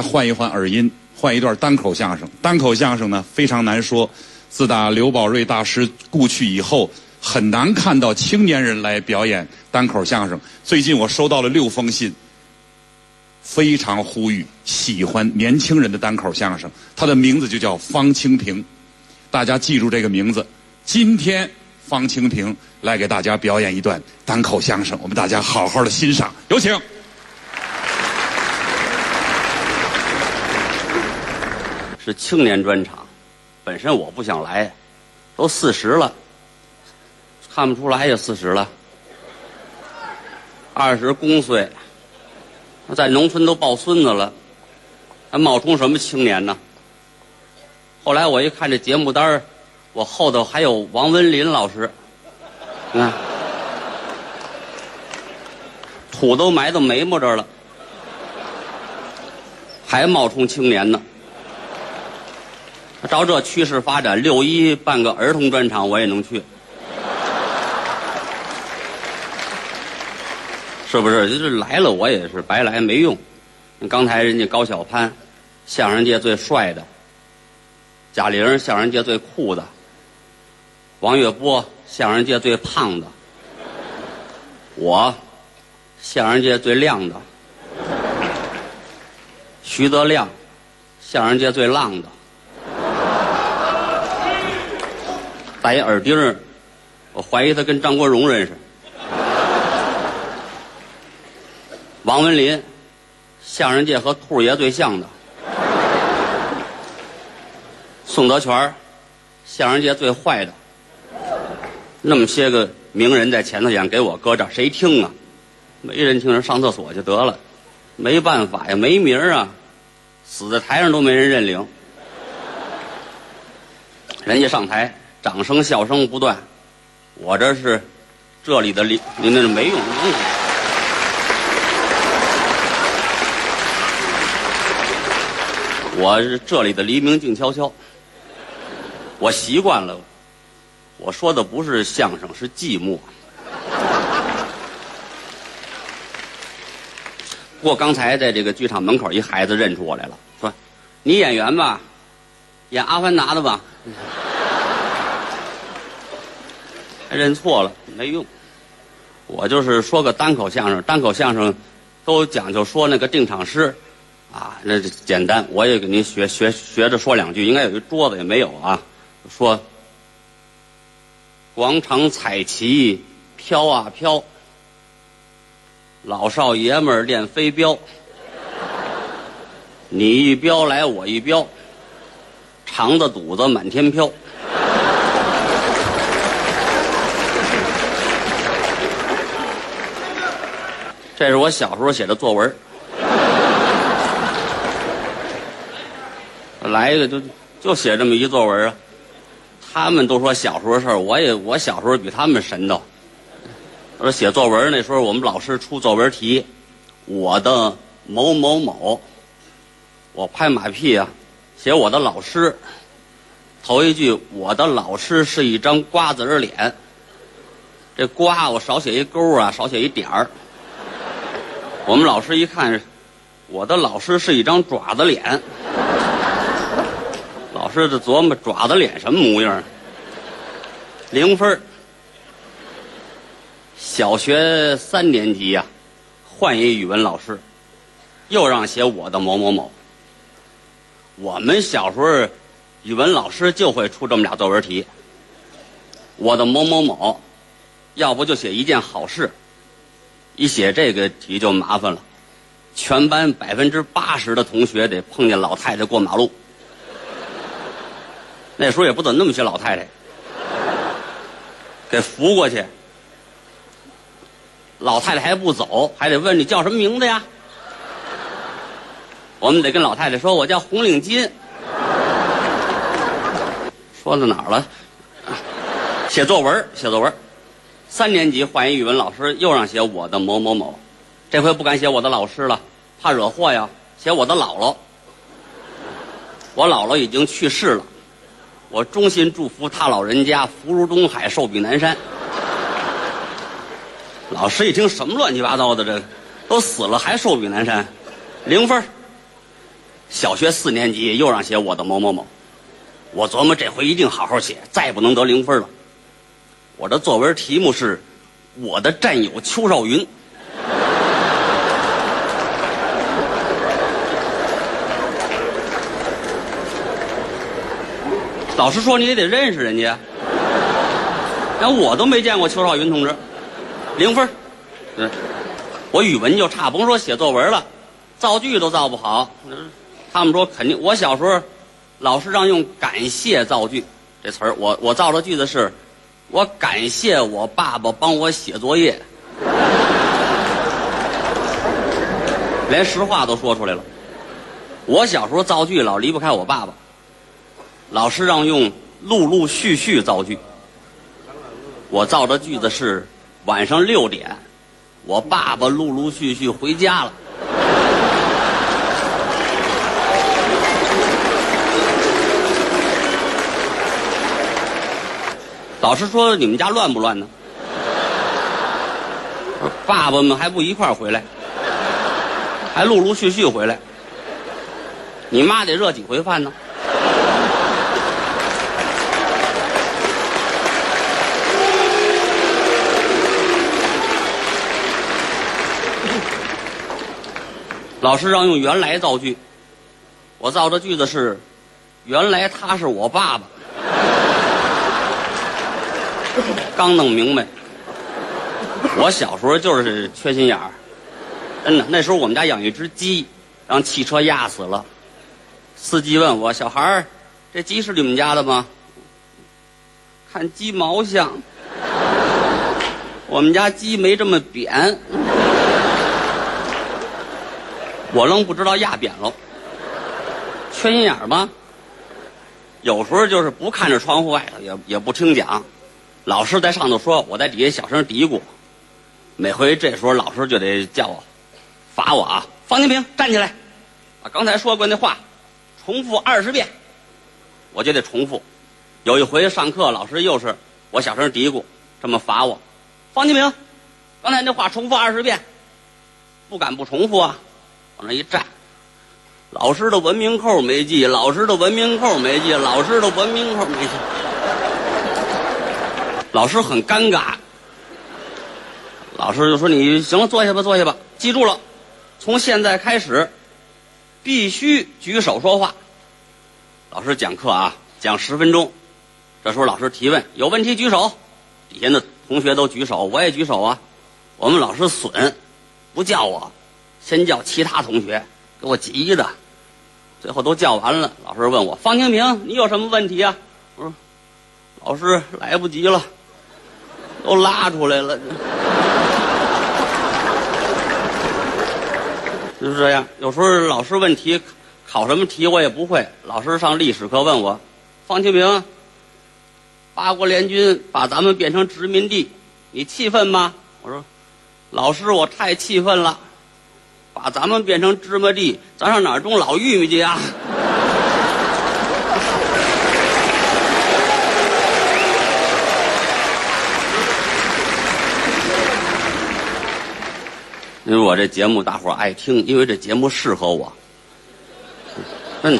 换一换耳音，换一段单口相声。单口相声呢非常难说，自打刘宝瑞大师故去以后，很难看到青年人来表演单口相声。最近我收到了六封信，非常呼吁喜欢年轻人的单口相声。他的名字就叫方清平，大家记住这个名字。今天方清平来给大家表演一段单口相声，我们大家好好的欣赏，有请。是青年专场，本身我不想来，都四十了，看不出来也四十了，二十公岁，在农村都抱孙子了，还冒充什么青年呢？后来我一看这节目单我后头还有王文林老师，你看，土都埋到眉毛这儿了，还冒充青年呢。照这趋势发展，六一办个儿童专场我也能去，是不是？就是来了我也是白来没用。刚才人家高晓攀，相声界最帅的；贾玲，相声界最酷的；王月波，相声界最胖的；我，相声界最亮的；徐德亮，相声界最浪的。戴一耳钉儿，我怀疑他跟张国荣认识。王文林，相声界和兔爷最像的。宋德全，相声界最坏的。那么些个名人在前头演，给我搁这，谁听啊？没人听，人上厕所去得了。没办法呀，没名儿啊，死在台上都没人认领。人家上台。掌声笑声不断，我这是这里的黎，您那是没用。我是这里的黎明静悄悄，我习惯了。我说的不是相声，是寂寞。不过刚才在这个剧场门口，一孩子认出我来了，说：“你演员吧，演《阿凡达》的吧？”还认错了，没用。我就是说个单口相声，单口相声都讲究说那个定场诗，啊，那简单。我也给您学学学着说两句，应该有一桌子也没有啊。说广场彩旗飘啊飘，老少爷们儿练飞镖，你一镖来我一镖，肠子肚子满天飘。这是我小时候写的作文来一个就就写这么一作文啊。他们都说小时候的事儿，我也我小时候比他们神叨。我说写作文那时候，我们老师出作文题，我的某某某，我拍马屁啊，写我的老师。头一句，我的老师是一张瓜子脸。这瓜我少写一勾啊，少写一点儿。我们老师一看，我的老师是一张爪子脸。老师就琢磨爪子脸什么模样？零分小学三年级呀，换一语文老师，又让写我的某某某。我们小时候，语文老师就会出这么俩作文题。我的某某某，要不就写一件好事。一写这个题就麻烦了，全班百分之八十的同学得碰见老太太过马路。那时候也不怎么那么些老太太，给扶过去。老太太还不走，还得问你叫什么名字呀？我们得跟老太太说，我叫红领巾。说到哪儿了？写作文，写作文。三年级换一语文老师，又让写我的某某某，这回不敢写我的老师了，怕惹祸呀。写我的姥姥，我姥姥已经去世了，我衷心祝福他老人家福如东海，寿比南山。老师一听什么乱七八糟的，这都死了还寿比南山，零分小学四年级又让写我的某某某，我琢磨这回一定好好写，再不能得零分了。我的作文题目是《我的战友邱少云》。老师说你也得认识人家，连我都没见过邱少云同志，零分。我语文就差，甭说写作文了，造句都造不好。他们说肯定，我小时候老师让用感谢造句这词儿，我我造的句子是，我感谢我爸爸帮我写作业，连实话都说出来了。我小时候造句老离不开我爸爸。老师让用陆陆续续造句，我造的句子是晚上六点，我爸爸陆陆续续回家了。老师说你们家乱不乱呢？爸爸们还不一块儿回来，还陆陆续续回来。你妈得热几回饭呢？老师让用原来造句，我造的句子是：原来他是我爸爸。刚弄明白，我小时候就是缺心眼儿，真的。那时候我们家养一只鸡，让汽车压死了。司机问我：“小孩儿，这鸡是你们家的吗？”看鸡毛像，我们家鸡没这么扁。我愣不知道压扁了，缺心眼儿吗？有时候就是不看着窗户外头，也也不听讲，老师在上头说，我在底下小声嘀咕。每回这时候老师就得叫我，罚我啊！方清平站起来，把刚才说过那话重复二十遍，我就得重复。有一回上课，老师又是我小声嘀咕，这么罚我。方清平，刚才那话重复二十遍，不敢不重复啊。往那一站，老师的文明扣没系，老师的文明扣没系，老师的文明扣没系。老师很尴尬，老师就说：“你行了，坐下吧，坐下吧。记住了，从现在开始，必须举手说话。”老师讲课啊，讲十分钟。这时候老师提问，有问题举手。底下的同学都举手，我也举手啊。我们老师损，不叫我。先叫其他同学，给我急的，最后都叫完了。老师问我：“方清平，你有什么问题啊？”我说：“老师，来不及了，都拉出来了。”就是这样。有时候老师问题，考什么题我也不会。老师上历史课问我：“方清平，八国联军把咱们变成殖民地，你气愤吗？”我说：“老师，我太气愤了。”把咱们变成芝麻地，咱上哪儿种老玉米去啊？因为我这节目大伙儿爱听，因为这节目适合我。嗯，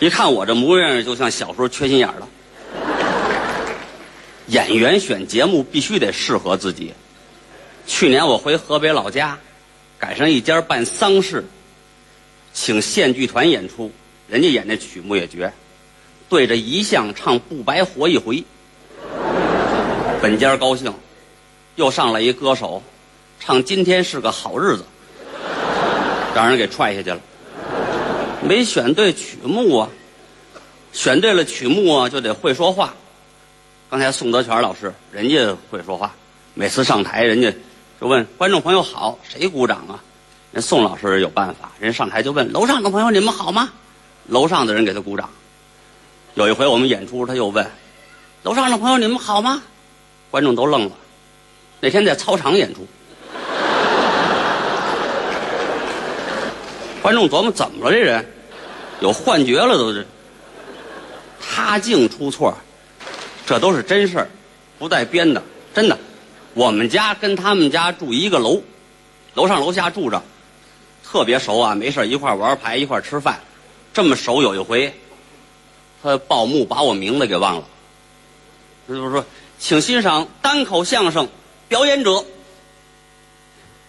一看我这模样，就像小时候缺心眼儿了。演员选节目必须得适合自己。去年我回河北老家。赶上一家办丧事，请县剧团演出，人家演那曲目也绝，对着遗像唱《不白活一回》。本家高兴，又上来一歌手，唱《今天是个好日子》，让人给踹下去了。没选对曲目啊，选对了曲目啊，就得会说话。刚才宋德全老师，人家会说话，每次上台人家。就问观众朋友好，谁鼓掌啊？人宋老师有办法，人上台就问楼上的朋友你们好吗？楼上的人给他鼓掌。有一回我们演出，他又问楼上的朋友你们好吗？观众都愣了。那天在操场演出，观众琢磨怎么了这人，有幻觉了都是。他净出错，这都是真事儿，不带编的，真的。我们家跟他们家住一个楼，楼上楼下住着，特别熟啊，没事一块玩牌，一块吃饭，这么熟。有一回，他报幕把我名字给忘了，他就说，请欣赏单口相声表演者，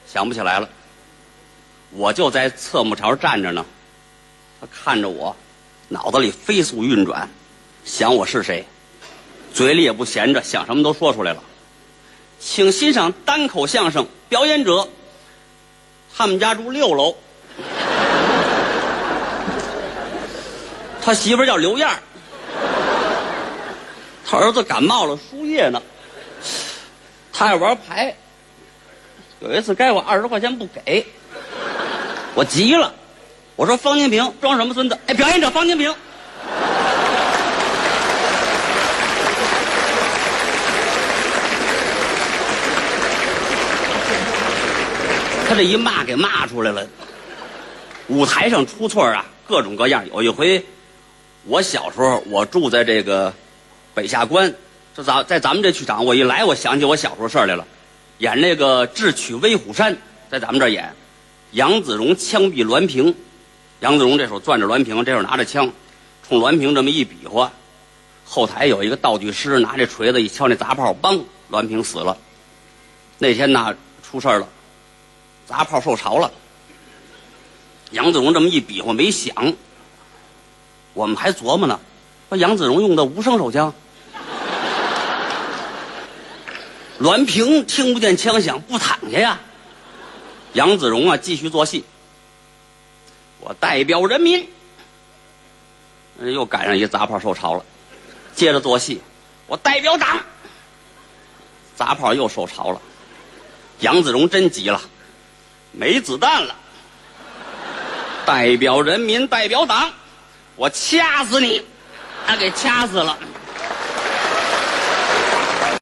想不起来了。我就在侧幕朝站着呢，他看着我，脑子里飞速运转，想我是谁，嘴里也不闲着，想什么都说出来了。请欣赏单口相声表演者。他们家住六楼，他媳妇叫刘燕，他儿子感冒了输液呢，他爱玩牌，有一次该我二十块钱不给，我急了，我说方金平装什么孙子？哎，表演者方金平。他这一骂给骂出来了，舞台上出错啊，各种各样。有一回，我小时候我住在这个北下关，这咱在咱们这剧场，我一来我想起我小时候事儿来了，演那个智取威虎山，在咱们这儿演，杨子荣枪毙栾平，杨子荣这手攥着栾平，这手拿着枪，冲栾平这么一比划，后台有一个道具师拿这锤子一敲那砸炮，梆，栾平死了。那天呢出事儿了。砸炮受潮了，杨子荣这么一比划没响，我们还琢磨呢，说杨子荣用的无声手枪，栾平听不见枪响不躺下呀，杨子荣啊继续做戏，我代表人民，又赶上一杂炮受潮了，接着做戏，我代表党，杂炮又受潮了，杨子荣真急了。没子弹了，代表人民，代表党，我掐死你！他给掐死了。